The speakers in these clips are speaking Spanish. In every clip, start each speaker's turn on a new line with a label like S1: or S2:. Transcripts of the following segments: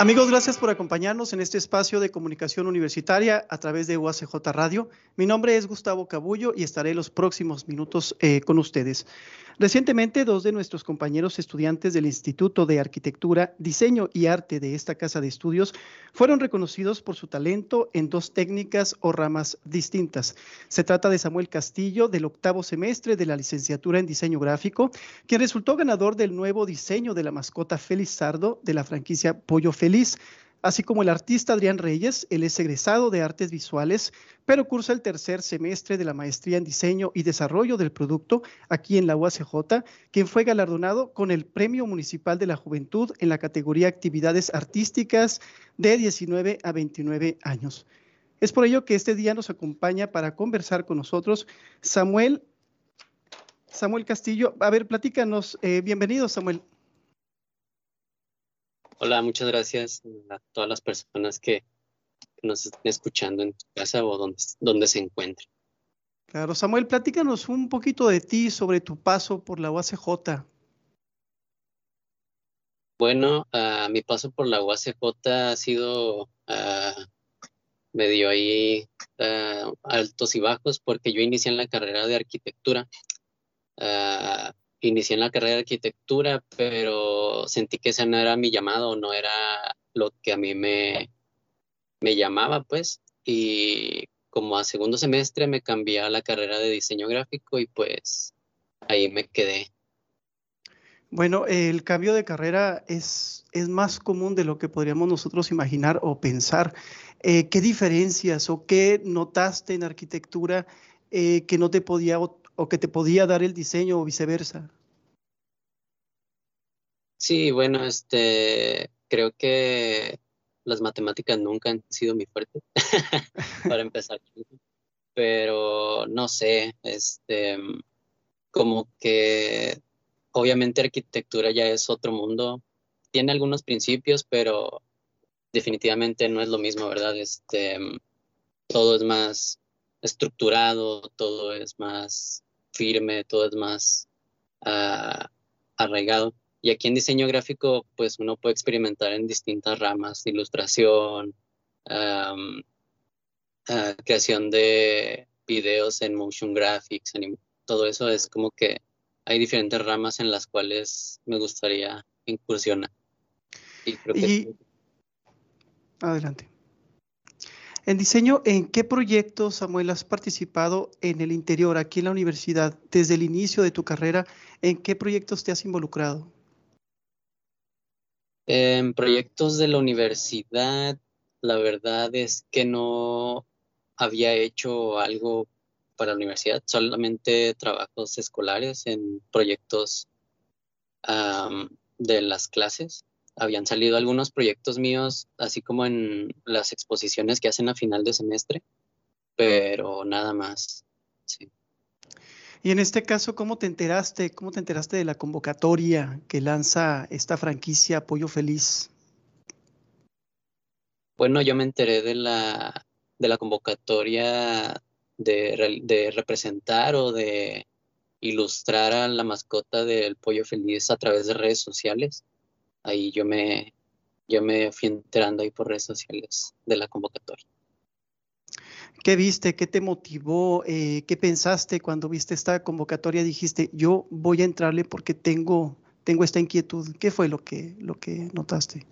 S1: Amigos, gracias por acompañarnos en este espacio de comunicación universitaria a través de UACJ Radio. Mi nombre es Gustavo Cabullo y estaré los próximos minutos eh, con ustedes. Recientemente, dos de nuestros compañeros estudiantes del Instituto de Arquitectura, Diseño y Arte de esta casa de estudios fueron reconocidos por su talento en dos técnicas o ramas distintas. Se trata de Samuel Castillo, del octavo semestre de la licenciatura en Diseño Gráfico, quien resultó ganador del nuevo diseño de la mascota Feliz Sardo de la franquicia Pollo Feliz así como el artista Adrián Reyes, él es egresado de artes visuales, pero cursa el tercer semestre de la maestría en diseño y desarrollo del producto aquí en la UACJ, quien fue galardonado con el Premio Municipal de la Juventud en la categoría Actividades Artísticas de 19 a 29 años. Es por ello que este día nos acompaña para conversar con nosotros Samuel. Samuel Castillo, a ver, platícanos. Eh, bienvenido, Samuel.
S2: Hola, muchas gracias a todas las personas que, nos estén escuchando en tu casa o donde, donde se encuentren.
S1: Claro, Samuel, platícanos un poquito de ti sobre tu paso por la UACJ.
S2: Bueno, uh, mi paso por la UACJ ha sido uh, medio ahí uh, altos y bajos porque yo inicié en la carrera de arquitectura inicié en la carrera de arquitectura, pero sentí que ese no era mi llamado, no era lo que a mí me, me llamaba, pues. Y como a segundo semestre me cambié a la carrera de diseño gráfico y pues ahí me quedé.
S1: Bueno, el cambio de carrera es, es más común de lo que podríamos nosotros imaginar o pensar. Eh, ¿Qué diferencias o qué notaste en arquitectura eh, que no te podía o que te podía dar el diseño o viceversa?
S2: Sí, bueno, este, creo que las matemáticas nunca han sido mi fuerte, para empezar. Pero no sé, este, como que obviamente arquitectura ya es otro mundo. Tiene algunos principios, pero definitivamente no es lo mismo, ¿verdad? Este, todo es más estructurado, todo es más firme, todo es más uh, arraigado. Y aquí en diseño gráfico, pues uno puede experimentar en distintas ramas, ilustración, um, uh, creación de videos en motion graphics, todo eso es como que hay diferentes ramas en las cuales me gustaría incursionar.
S1: Y creo que... Adelante. En diseño, ¿en qué proyectos, Samuel, has participado en el interior, aquí en la universidad, desde el inicio de tu carrera? ¿En qué proyectos te has involucrado?
S2: En proyectos de la universidad, la verdad es que no había hecho algo para la universidad, solamente trabajos escolares en proyectos de las clases habían salido algunos proyectos míos, así como en las exposiciones que hacen a final de semestre, pero nada más. Sí.
S1: Y en este caso, ¿cómo te enteraste? ¿Cómo te enteraste de la convocatoria que lanza esta franquicia Pollo Feliz?
S2: Bueno, yo me enteré de la, de la convocatoria de, de representar o de ilustrar a la mascota del Pollo Feliz a través de redes sociales ahí yo me, yo me fui enterando ahí por redes sociales de la convocatoria.
S1: ¿Qué viste? ¿Qué te motivó? Eh, ¿Qué pensaste cuando viste esta convocatoria? Dijiste, yo voy a entrarle porque tengo, tengo esta inquietud. ¿Qué fue lo que, lo que notaste?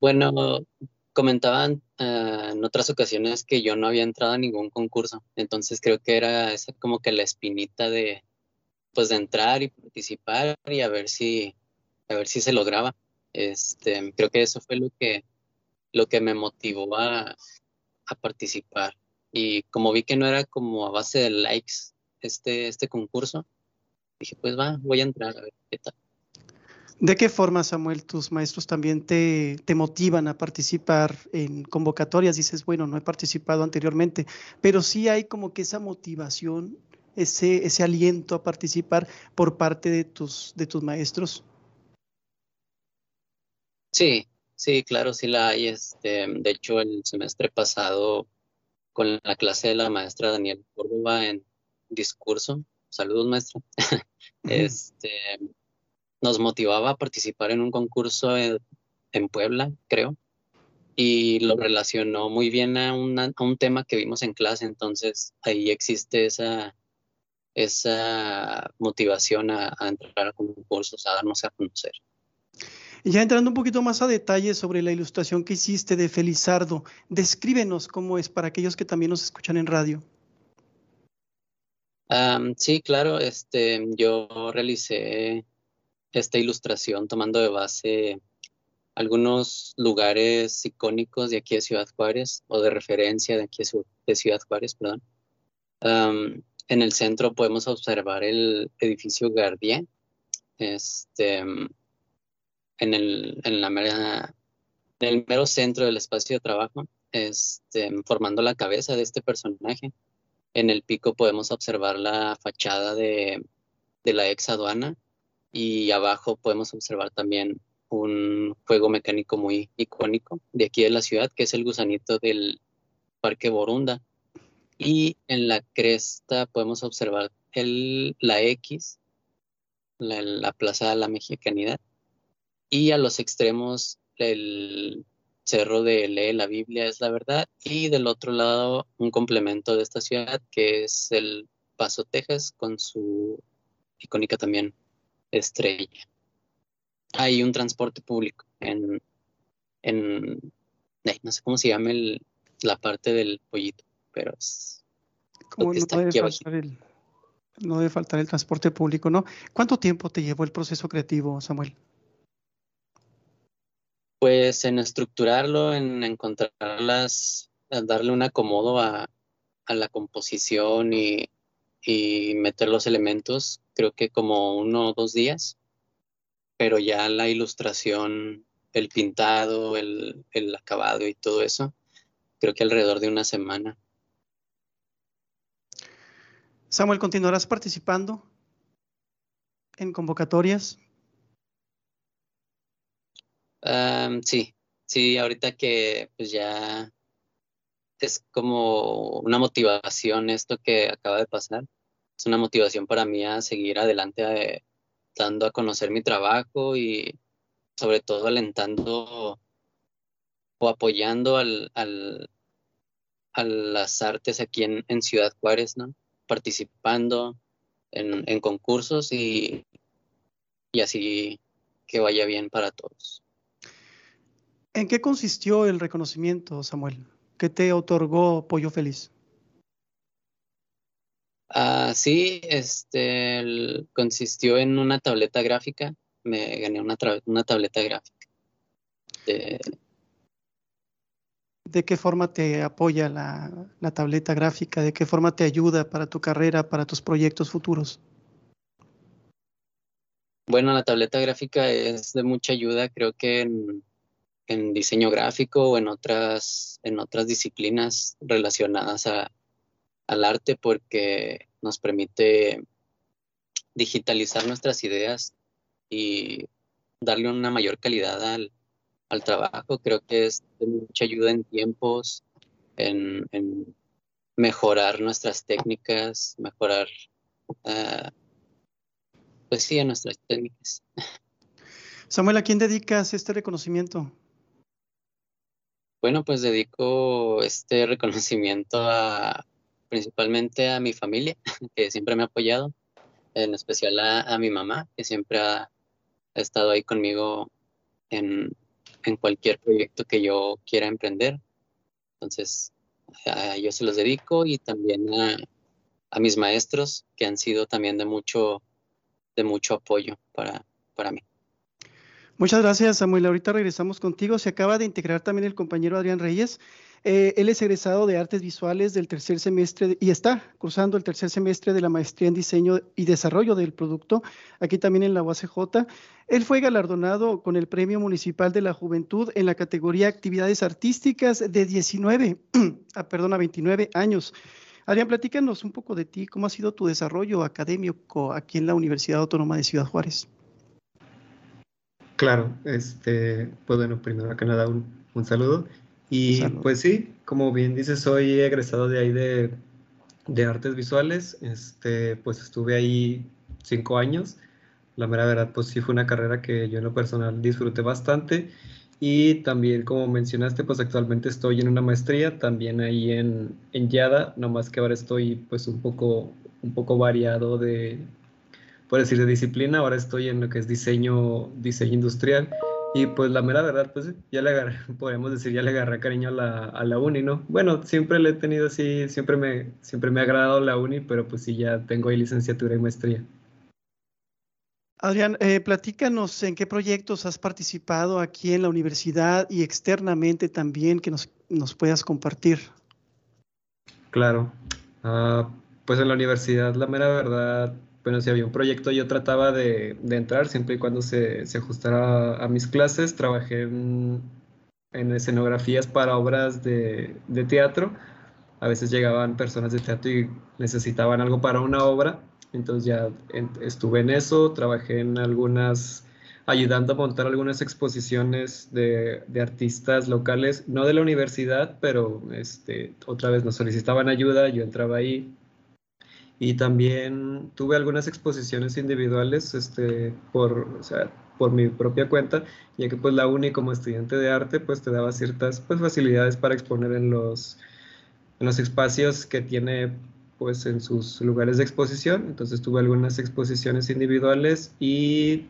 S2: Bueno, comentaban eh, en otras ocasiones que yo no había entrado a ningún concurso, entonces creo que era esa como que la espinita de, pues de entrar y participar y a ver si, a ver si se lograba. Este, creo que eso fue lo que, lo que me motivó a, participar. Y como vi que no era como a base de likes este, este concurso, dije, pues va, voy a entrar a ver qué tal.
S1: ¿De qué forma, Samuel, tus maestros también te, te, motivan a participar en convocatorias? Dices, bueno, no he participado anteriormente, pero sí hay como que esa motivación, ese, ese aliento a participar por parte de tus, de tus maestros.
S2: Sí, sí, claro, sí la hay. Este, de hecho, el semestre pasado, con la clase de la maestra Daniel Córdoba en discurso, saludos maestra, este, nos motivaba a participar en un concurso en, Puebla, creo, y lo relacionó muy bien a, a, un tema que vimos en clase, entonces ahí existe esa, esa motivación a, a entrar a concursos, a darnos a conocer.
S1: Ya entrando un poquito más a detalle sobre la ilustración que hiciste de Felizardo, descríbenos cómo es para aquellos que también nos escuchan en radio.
S2: sí, claro, este, yo realicé esta ilustración tomando de base algunos lugares icónicos de aquí de Ciudad Juárez o de referencia de aquí de Ciudad Juárez, perdón. en el centro podemos observar el edificio Gardien, este, en el, en la mera, en el mero centro del espacio de trabajo, este, formando la cabeza de este personaje. En el pico podemos observar la fachada de, de la ex aduana y abajo podemos observar también un juego mecánico muy icónico de aquí de la ciudad, que es el gusanito del Parque Borunda. Y en la cresta podemos observar el, la X, la, la Plaza de la Mexicanidad, y a los extremos el cerro de Lee la Biblia es la verdad y del otro lado un complemento de esta ciudad que es el Paso, Texas con su icónica también estrella. Hay un transporte público en, en no sé cómo se llama la parte del pollito, pero es...
S1: Como no, debe faltar el, no debe faltar el transporte público, ¿no? ¿Cuánto tiempo te llevó el proceso creativo, Samuel?
S2: Pues en estructurarlo, en encontrarlas, darle un acomodo a, la composición y, meter los elementos, creo que como uno o dos días, pero ya la ilustración, el pintado, el, el acabado y todo eso, creo que alrededor de una semana.
S1: Samuel, ¿continuarás participando en convocatorias?
S2: Sí, sí, ahorita que pues ya es como una motivación esto que acaba de pasar. Es una motivación para mí a seguir adelante eh, dando a conocer mi trabajo y sobre todo alentando o apoyando al, al, a las artes aquí en, en, Ciudad Juárez, ¿no? Participando en, en concursos y, y así que vaya bien para todos.
S1: ¿En qué consistió el reconocimiento, Samuel? ¿Qué te otorgó Pollo Feliz?
S2: Ah, sí, este consistió en una tableta gráfica. Me gané una, una tableta gráfica.
S1: De... qué forma te apoya la, la tableta gráfica? ¿De qué forma te ayuda para tu carrera, para tus proyectos futuros?
S2: Bueno, la tableta gráfica es de mucha ayuda. Creo que en, en diseño gráfico o en otras, en otras disciplinas relacionadas al arte porque nos permite digitalizar nuestras ideas y darle una mayor calidad al, trabajo. Creo que es de mucha ayuda en tiempos, en, mejorar nuestras técnicas, mejorar, uh, pues sí, nuestras técnicas.
S1: Samuel, ¿a quién dedicas este reconocimiento?
S2: Bueno, pues dedico este reconocimiento a, principalmente a mi familia, que siempre me ha apoyado, en especial a, mi mamá, que siempre ha, estado ahí conmigo en, cualquier proyecto que yo quiera emprender. Entonces, a yo se los dedico y también a, mis maestros, que han sido también de mucho, de mucho apoyo para, para mí.
S1: Muchas gracias, Samuel. Ahorita regresamos contigo. Se acaba de integrar también el compañero Adrián Reyes. Eh, él es egresado de Artes Visuales del tercer semestre y está cursando el tercer semestre de la maestría en diseño y desarrollo del producto, aquí también en la UACJ. Él fue galardonado con el Premio Municipal de la Juventud en la categoría Actividades Artísticas de 19, ah, perdón, a 29 años. Adrián, platícanos un poco de ti, cómo ha sido tu desarrollo académico aquí en la Universidad Autónoma de Ciudad Juárez.
S3: Claro, este, pues bueno, primero que nada un, un saludo. Y pues sí, como bien dices, soy egresado de ahí de, de artes visuales. Este, pues estuve ahí cinco años. La mera verdad, pues sí fue una carrera que yo en lo personal disfruté bastante. Y también, como mencionaste, pues actualmente estoy en una maestría, también ahí en, en YADA, nomás que ahora estoy pues un poco, un poco variado de, por decir, de disciplina. Ahora estoy en lo que es diseño, diseño industrial. Y pues la mera verdad, pues ya le agarré, podemos decir, ya le agarré cariño a la, a la uni, ¿no? Bueno, siempre le he tenido así, siempre me, siempre me ha agradado la uni, pero pues sí, ya tengo ahí licenciatura y maestría.
S1: Adrián, eh, platícanos en qué proyectos has participado aquí en la universidad y externamente también que nos, nos puedas compartir.
S3: Claro, uh, pues en la universidad, la mera verdad, bueno, si había un proyecto yo trataba de, de entrar siempre y cuando se, se ajustara a, mis clases. Trabajé en, en escenografías para obras de, de, teatro. A veces llegaban personas de teatro y necesitaban algo para una obra. Entonces ya estuve en eso, trabajé en algunas, ayudando a montar algunas exposiciones de, de artistas locales, no de la universidad, pero este, otra vez nos solicitaban ayuda, yo entraba ahí, y también tuve algunas exposiciones individuales este, por, o sea, por mi propia cuenta, ya que pues la UNI como estudiante de arte pues te daba ciertas pues, facilidades para exponer en los, en los espacios que tiene pues en sus lugares de exposición. Entonces tuve algunas exposiciones individuales y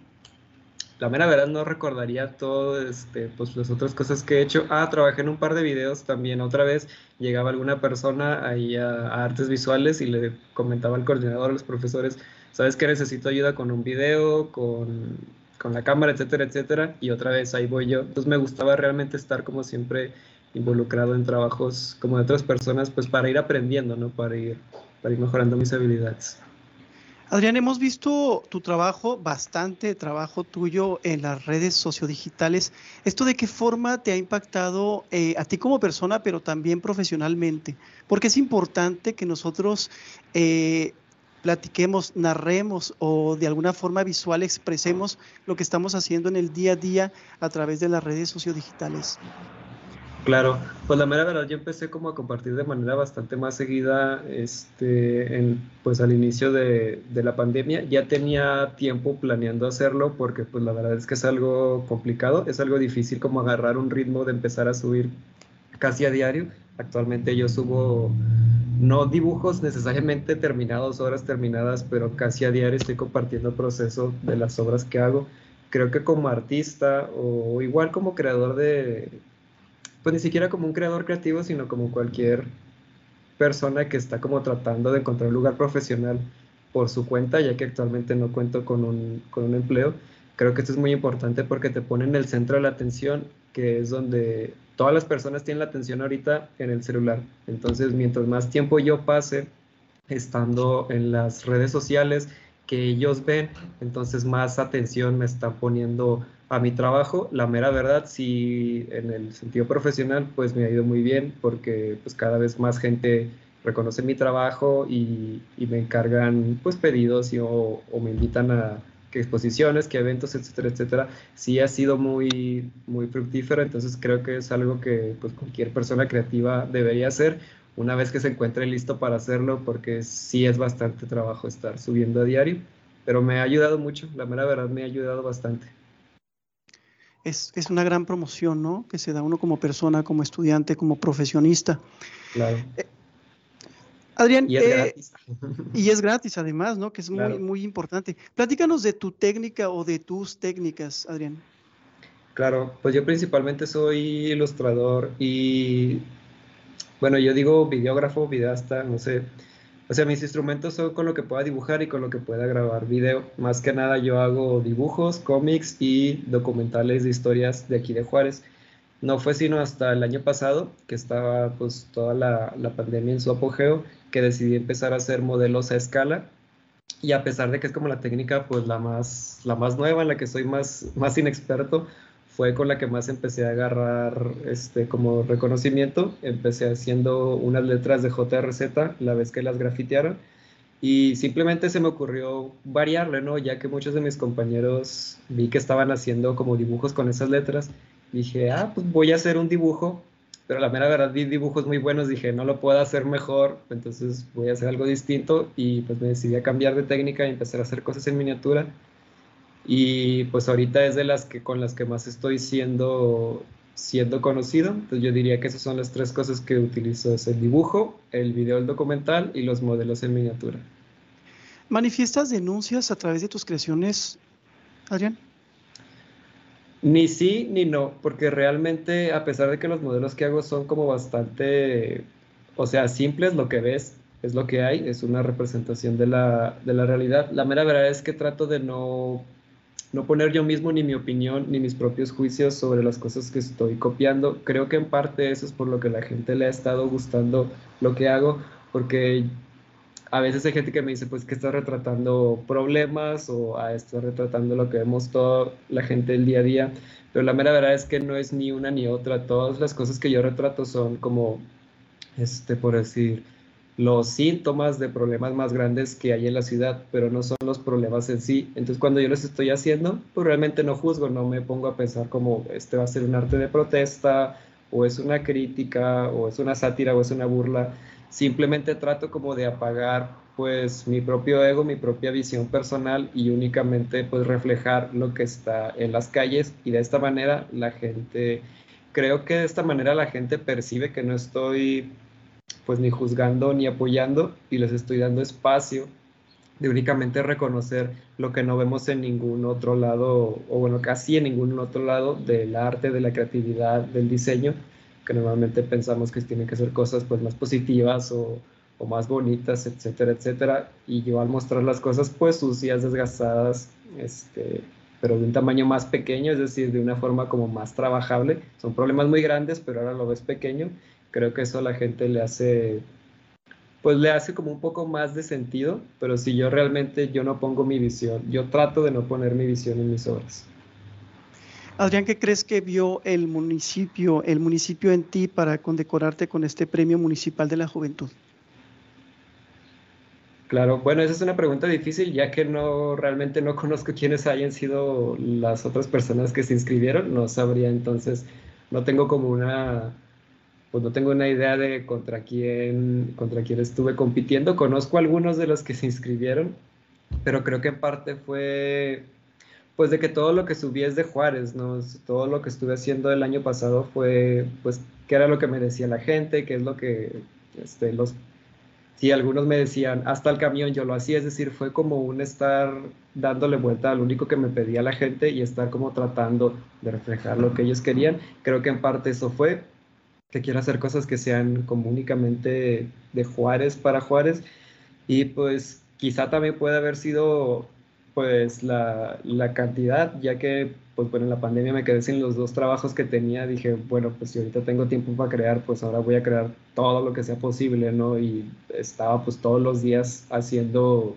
S3: la mera verdad no recordaría todo, este, pues las otras cosas que he hecho. Ah, trabajé en un par de videos también. Otra vez llegaba alguna persona ahí a, artes visuales y le comentaba al coordinador, a los profesores, sabes que necesito ayuda con un video, con, con la cámara, etcétera, etcétera. Y otra vez ahí voy yo. Entonces me gustaba realmente estar como siempre involucrado en trabajos como de otras personas, pues para ir aprendiendo, ¿no? Para ir, para ir mejorando mis habilidades.
S1: Adrián, hemos visto tu trabajo, bastante trabajo tuyo en las redes sociodigitales. ¿Esto de qué forma te ha impactado eh, a ti como persona, pero también profesionalmente? Porque es importante que nosotros eh, platiquemos, narremos o de alguna forma visual expresemos lo que estamos haciendo en el día a día a través de las redes sociodigitales.
S3: Claro, pues la mera verdad yo empecé como a compartir de manera bastante más seguida, este, en, pues al inicio de, de, la pandemia. Ya tenía tiempo planeando hacerlo porque pues la verdad es que es algo complicado, es algo difícil como agarrar un ritmo de empezar a subir casi a diario. Actualmente yo subo no dibujos necesariamente terminados, obras terminadas, pero casi a diario estoy compartiendo el proceso de las obras que hago. Creo que como artista o igual como creador de pues ni siquiera como un creador creativo, sino como cualquier persona que está como tratando de encontrar un lugar profesional por su cuenta, ya que actualmente no cuento con un, con un empleo. Creo que esto es muy importante porque te pone en el centro de la atención, que es donde todas las personas tienen la atención ahorita en el celular. Entonces, mientras más tiempo yo pase estando en las redes sociales que ellos ven, entonces más atención me están poniendo a mi trabajo, la mera verdad, sí, en el sentido profesional, pues me ha ido muy bien porque pues cada vez más gente reconoce mi trabajo y, me encargan pues pedidos y, o, me invitan a que exposiciones, que eventos, etcétera, etcétera. Sí ha sido muy, muy fructífero, entonces creo que es algo que pues cualquier persona creativa debería hacer una vez que se encuentre listo para hacerlo, porque sí es bastante trabajo estar subiendo a diario, pero me ha ayudado mucho, la mera verdad me ha ayudado bastante
S1: es, es, una gran promoción, ¿no? Que se da uno como persona, como estudiante, como profesionista.
S3: Claro.
S1: Eh, Adrián,
S3: y es, eh, gratis.
S1: y es gratis además, ¿no? Que es muy, muy importante. Platícanos de tu técnica o de tus técnicas, Adrián.
S3: Claro, pues yo principalmente soy ilustrador y, bueno, yo digo videógrafo, videasta, no sé, o sea, mis instrumentos son con lo que pueda dibujar y con lo que pueda grabar video. Más que nada yo hago dibujos, cómics y documentales de historias de aquí de Juárez. No fue sino hasta el año pasado, que estaba pues toda la, la pandemia en su apogeo, que decidí empezar a hacer modelos a escala. Y a pesar de que es como la técnica pues la más, la más nueva, en la que soy más, más inexperto, fue con la que más empecé a agarrar este, como reconocimiento. Empecé haciendo unas letras de JRZ la vez que las grafitearon y simplemente se me ocurrió variarle, ¿no? Ya que muchos de mis compañeros vi que estaban haciendo como dibujos con esas letras. Dije, ah, pues voy a hacer un dibujo pero la mera verdad vi dibujos muy buenos, dije, no lo puedo hacer mejor, entonces voy a hacer algo distinto y pues me decidí a cambiar de técnica y empezar a hacer cosas en miniatura. Y pues ahorita es de las que con las que más estoy siendo siendo conocido. Entonces yo diría que esas son las tres cosas que utilizo, es el dibujo, el video el documental y los modelos en miniatura.
S1: ¿Manifiestas denuncias a través de tus creaciones, Adrián?
S3: Ni sí ni no, porque realmente a pesar de que los modelos que hago son como bastante, o sea, simples, lo que ves es lo que hay, es una representación de la, de la realidad. La mera verdad es que trato de no no poner yo mismo ni mi opinión ni mis propios juicios sobre las cosas que estoy copiando. Creo que en parte eso es por lo que la gente le ha estado gustando lo que hago, porque a veces hay gente que me dice, pues que estás retratando problemas o ah, estás retratando lo que vemos toda la gente el día a día, pero la mera verdad es que no es ni una ni otra. Todas las cosas que yo retrato son como, este, por decir, los síntomas de problemas más grandes que hay en la ciudad, pero no son los problemas en sí. Entonces, cuando yo los estoy haciendo, pues realmente no juzgo, no me pongo a pensar como este va a ser un arte de protesta, o es una crítica, o es una sátira, o es una burla. Simplemente trato como de apagar pues mi propio ego, mi propia visión personal y únicamente pues reflejar lo que está en las calles y de esta manera la gente, creo que de esta manera la gente percibe que no estoy pues ni juzgando ni apoyando y les estoy dando espacio de únicamente reconocer lo que no vemos en ningún otro lado, o bueno, casi en ningún otro lado del arte, de la creatividad, del diseño, que normalmente pensamos que tienen que ser cosas pues más positivas o, o más bonitas, etcétera, etcétera. Y yo al mostrar las cosas pues sucias, desgastadas, este, pero de un tamaño más pequeño, es decir, de una forma como más trabajable. Son problemas muy grandes, pero ahora lo ves pequeño creo que eso a la gente le hace, pues le hace como un poco más de sentido, pero si yo realmente yo no pongo mi visión, yo trato de no poner mi visión en mis obras.
S1: Adrián, ¿qué crees que vio el municipio, el municipio en ti para condecorarte con este premio municipal de la juventud?
S3: Claro, bueno, esa es una pregunta difícil, ya que no realmente no conozco quiénes hayan sido las otras personas que se inscribieron, no sabría entonces, no tengo como una pues no tengo una idea de contra quién, contra quién estuve compitiendo. Conozco algunos de los que se inscribieron, pero creo que en parte fue pues de que todo lo que subí es de Juárez, ¿no? Todo lo que estuve haciendo el año pasado fue, pues, qué era lo que me decía la gente, qué es lo que, este, los, sí, algunos me decían, hasta el camión yo lo hacía, es decir, fue como un estar dándole vuelta al único que me pedía la gente y estar como tratando de reflejar lo que ellos querían. Creo que en parte eso fue, que quiera hacer cosas que sean como únicamente de Juárez para Juárez. Y pues quizá también puede haber sido pues la, la, cantidad, ya que pues bueno, en la pandemia me quedé sin los dos trabajos que tenía, dije, bueno, pues si ahorita tengo tiempo para crear, pues ahora voy a crear todo lo que sea posible, ¿no? Y estaba pues todos los días haciendo,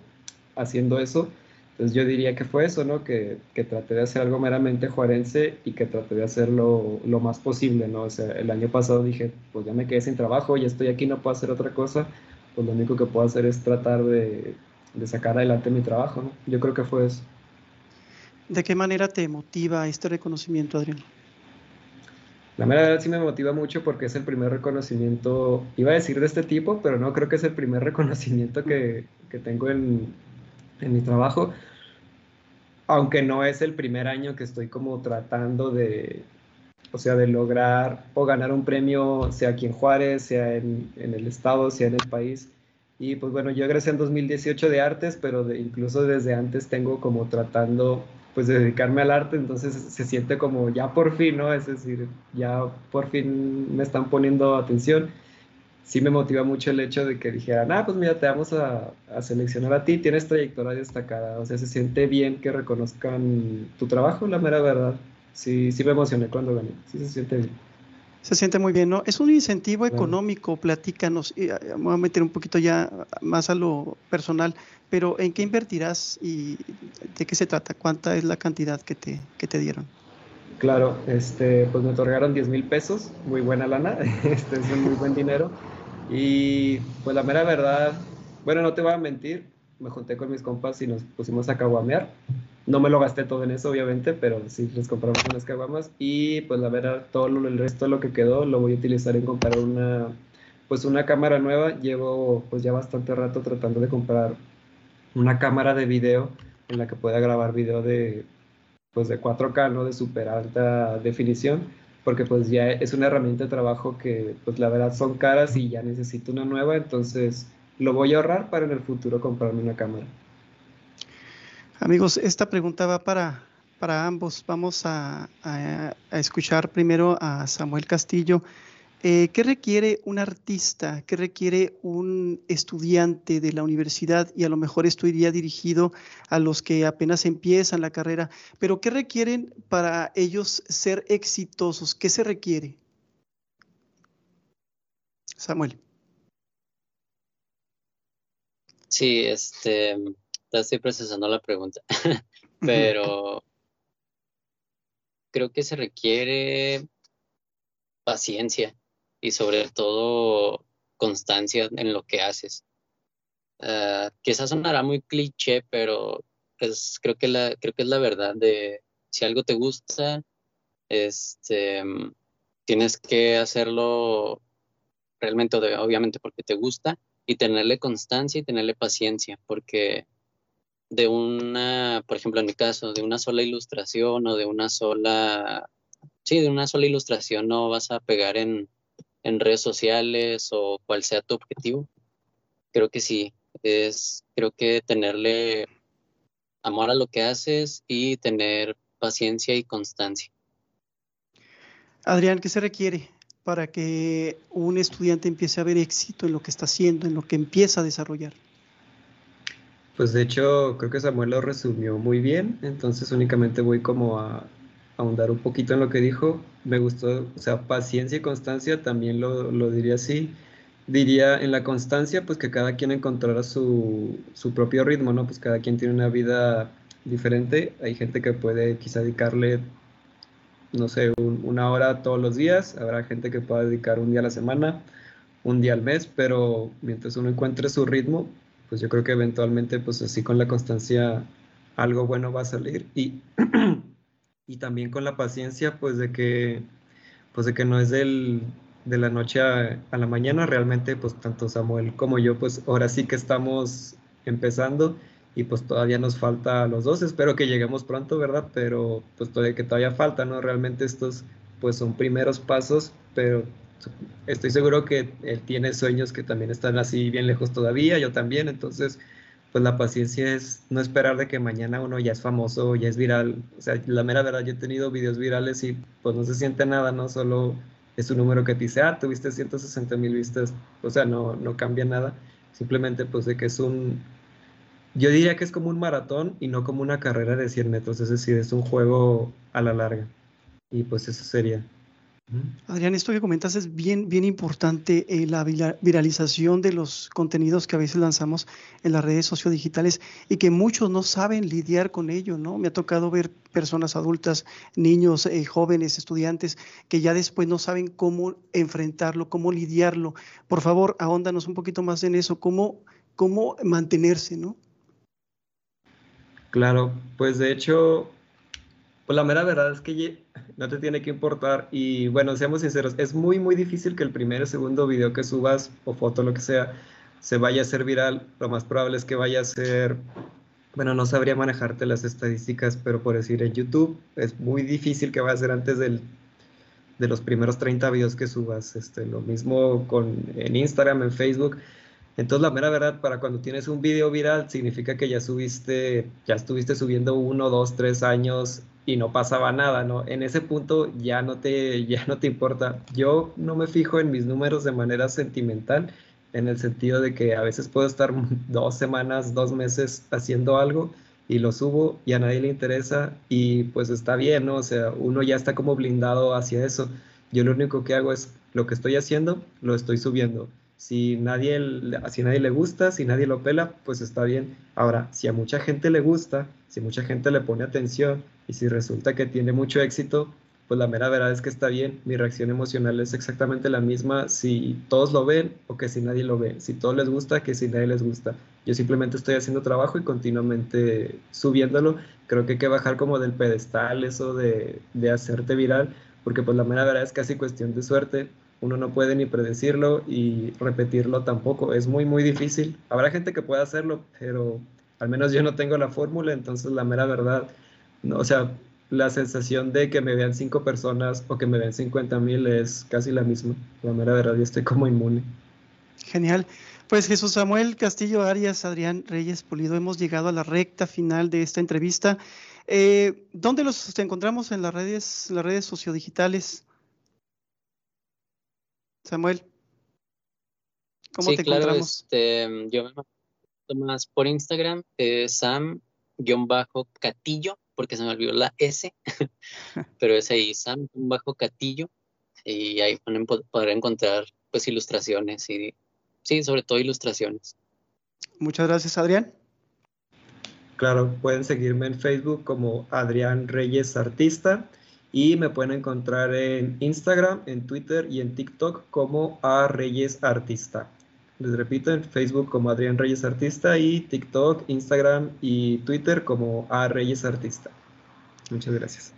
S3: haciendo eso. Entonces yo diría que fue eso, ¿no? Que, que, traté de hacer algo meramente juarense y que traté de hacerlo lo más posible, ¿no? O sea, el año pasado dije, pues ya me quedé sin trabajo, ya estoy aquí, no puedo hacer otra cosa, pues lo único que puedo hacer es tratar de, de sacar adelante mi trabajo, ¿no? Yo creo que fue eso.
S1: ¿De qué manera te motiva este reconocimiento, Adrián?
S3: La mera verdad sí me motiva mucho porque es el primer reconocimiento, iba a decir de este tipo, pero no creo que es el primer reconocimiento que, que tengo en, en mi trabajo, aunque no es el primer año que estoy como tratando de, o sea, de lograr o ganar un premio, sea aquí en Juárez, sea en, el estado, sea en el país. Y pues bueno, yo egresé en 2018 de artes, pero incluso desde antes tengo como tratando pues de dedicarme al arte, entonces se siente como ya por fin, ¿no? Es decir, ya por fin me están poniendo atención sí me motiva mucho el hecho de que dijeran, ah, pues mira, te vamos a, seleccionar a ti, tienes trayectoria destacada, o sea, se siente bien que reconozcan tu trabajo, la mera verdad. Sí, sí me emocioné cuando gané, sí se siente bien.
S1: Se siente muy bien, ¿no? Es un incentivo económico, platícanos, y eh, voy a meter un poquito ya más a lo personal, pero ¿en qué invertirás y de qué se trata? ¿Cuánta es la cantidad que te, que te dieron?
S3: Claro, este, pues me otorgaron 10 mil pesos, muy buena lana, este es un muy buen dinero. Y pues la mera verdad, bueno, no te voy a mentir, me junté con mis compas y nos pusimos a caguamear. no me lo gasté todo en eso, obviamente, pero sí les compramos unas caguamas y pues la verdad, todo el resto de lo que quedó lo voy a utilizar en comprar una, pues una cámara nueva. Llevo pues ya bastante rato tratando de comprar una cámara de video en la que pueda grabar video de, pues de 4K, ¿no? De súper alta definición, porque pues ya es una herramienta de trabajo que pues la verdad son caras y ya necesito una nueva, entonces lo voy a ahorrar para en el futuro comprarme una cámara.
S1: Amigos, esta pregunta va para, para ambos. Vamos a, escuchar primero a Samuel Castillo. Eh, ¿Qué requiere un artista? ¿Qué requiere un estudiante de la universidad? Y a lo mejor esto iría dirigido a los que apenas empiezan la carrera. Pero ¿qué requieren para ellos ser exitosos? ¿Qué se requiere? Samuel.
S2: Sí, este, estoy procesando la pregunta, pero creo que se requiere paciencia y sobre todo constancia en lo que haces. Uh, quizás sonará muy cliché, pero pues, creo, que la, creo que es la verdad de si algo te gusta, este, tienes que hacerlo realmente, obviamente porque te gusta, y tenerle constancia y tenerle paciencia, porque de una, por ejemplo, en mi caso, de una sola ilustración o de una sola, sí, de una sola ilustración no vas a pegar en, en redes sociales o cual sea tu objetivo. Creo que sí, es, creo que tenerle amor a lo que haces y tener paciencia y constancia.
S1: Adrián, ¿qué se requiere para que un estudiante empiece a ver éxito en lo que está haciendo, en lo que empieza a desarrollar?
S3: Pues de hecho, creo que Samuel lo resumió muy bien, entonces únicamente voy como a, ahondar un poquito en lo que dijo. Me gustó, o sea, paciencia y constancia, también lo, lo diría así. Diría en la constancia, pues que cada quien encontrara su, su, propio ritmo, ¿no? Pues cada quien tiene una vida diferente. Hay gente que puede quizá dedicarle, no sé, una hora todos los días. Habrá gente que pueda dedicar un día a la semana, un día al mes, pero mientras uno encuentre su ritmo, pues yo creo que eventualmente, pues así con la constancia, algo bueno va a salir. Y, y también con la paciencia, pues de que, pues de que no es del, de la noche a, la mañana, realmente, pues tanto Samuel como yo, pues ahora sí que estamos empezando y pues todavía nos falta a los dos, espero que lleguemos pronto, ¿verdad? Pero pues todavía que todavía falta, ¿no? Realmente estos pues son primeros pasos, pero estoy seguro que él tiene sueños que también están así bien lejos todavía, yo también, entonces pues la paciencia es no esperar de que mañana uno ya es famoso, ya es viral, o sea, la mera verdad, yo he tenido videos virales y pues no se siente nada, no solo es un número que te dice, ah, tuviste 160 mil vistas, o sea, no, no cambia nada, simplemente pues de que es un, yo diría que es como un maratón y no como una carrera de 100 metros, es decir, es un juego a la larga, y pues eso sería.
S1: Adrián, esto que comentas es bien, bien importante, eh, la viralización de los contenidos que a veces lanzamos en las redes sociodigitales y que muchos no saben lidiar con ello, ¿no? Me ha tocado ver personas adultas, niños, eh, jóvenes, estudiantes, que ya después no saben cómo enfrentarlo, cómo lidiarlo. Por favor, ahóndanos un poquito más en eso, cómo, cómo mantenerse, ¿no?
S3: Claro, pues de hecho, pues la mera verdad es que no te tiene que importar y bueno, seamos sinceros, es muy muy difícil que el primer o segundo video que subas o foto, lo que sea, se vaya a ser viral. Lo más probable es que vaya a ser, bueno, no sabría manejarte las estadísticas, pero por decir en YouTube es muy difícil que vaya a ser antes del, de los primeros 30 videos que subas. Este, lo mismo con, en Instagram, en Facebook. Entonces, la mera verdad, para cuando tienes un video viral, significa que ya subiste, ya estuviste subiendo uno, dos, tres años y no pasaba nada, ¿no? En ese punto ya no te, ya no te importa. Yo no me fijo en mis números de manera sentimental, en el sentido de que a veces puedo estar dos semanas, dos meses haciendo algo y lo subo y a nadie le interesa y pues está bien, ¿no? O sea, uno ya está como blindado hacia eso. Yo lo único que hago es lo que estoy haciendo, lo estoy subiendo. Si nadie, nadie le gusta, si nadie lo pela, pues está bien. Ahora, si a mucha gente le gusta, si mucha gente le pone atención y si resulta que tiene mucho éxito, pues la mera verdad es que está bien. Mi reacción emocional es exactamente la misma si todos lo ven o que si nadie lo ve. Si todos les gusta, que si nadie les gusta. Yo simplemente estoy haciendo trabajo y continuamente subiéndolo. Creo que hay que bajar como del pedestal eso de, de hacerte viral, porque pues la mera verdad es casi cuestión de suerte. Uno no puede ni predecirlo y repetirlo tampoco. Es muy, muy difícil. Habrá gente que pueda hacerlo, pero al menos yo no tengo la fórmula, entonces la mera verdad, no, o sea, la sensación de que me vean cinco personas o que me vean 50 mil es casi la misma. La mera verdad, yo estoy como inmune.
S1: Genial. Pues Jesús Samuel Castillo Arias, Adrián Reyes Pulido, hemos llegado a la recta final de esta entrevista. Eh, ¿Dónde los encontramos en las redes, las redes sociodigitales? Samuel,
S2: ¿cómo te encontramos? Este, yo me más por Instagram, eh, Sam-Catillo, porque se me olvidó la S, pero es ahí, Sam-Catillo, y ahí pueden poder encontrar pues ilustraciones y sí, sobre todo ilustraciones.
S1: Muchas gracias, Adrián.
S3: Claro, pueden seguirme en Facebook como Adrián Reyes Artista y me pueden encontrar en Instagram, en Twitter y en TikTok como A Reyes Artista. Les repito, en Facebook como Adrián Reyes Artista y TikTok, Instagram y Twitter como A Reyes Artista. Muchas gracias.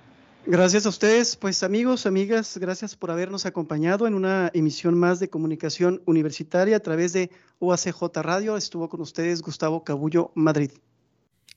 S1: Gracias a ustedes, pues amigos, amigas, gracias por habernos acompañado en una emisión más de comunicación universitaria a través de UACJ Radio. Estuvo con ustedes Gustavo Cabullo, Madrid.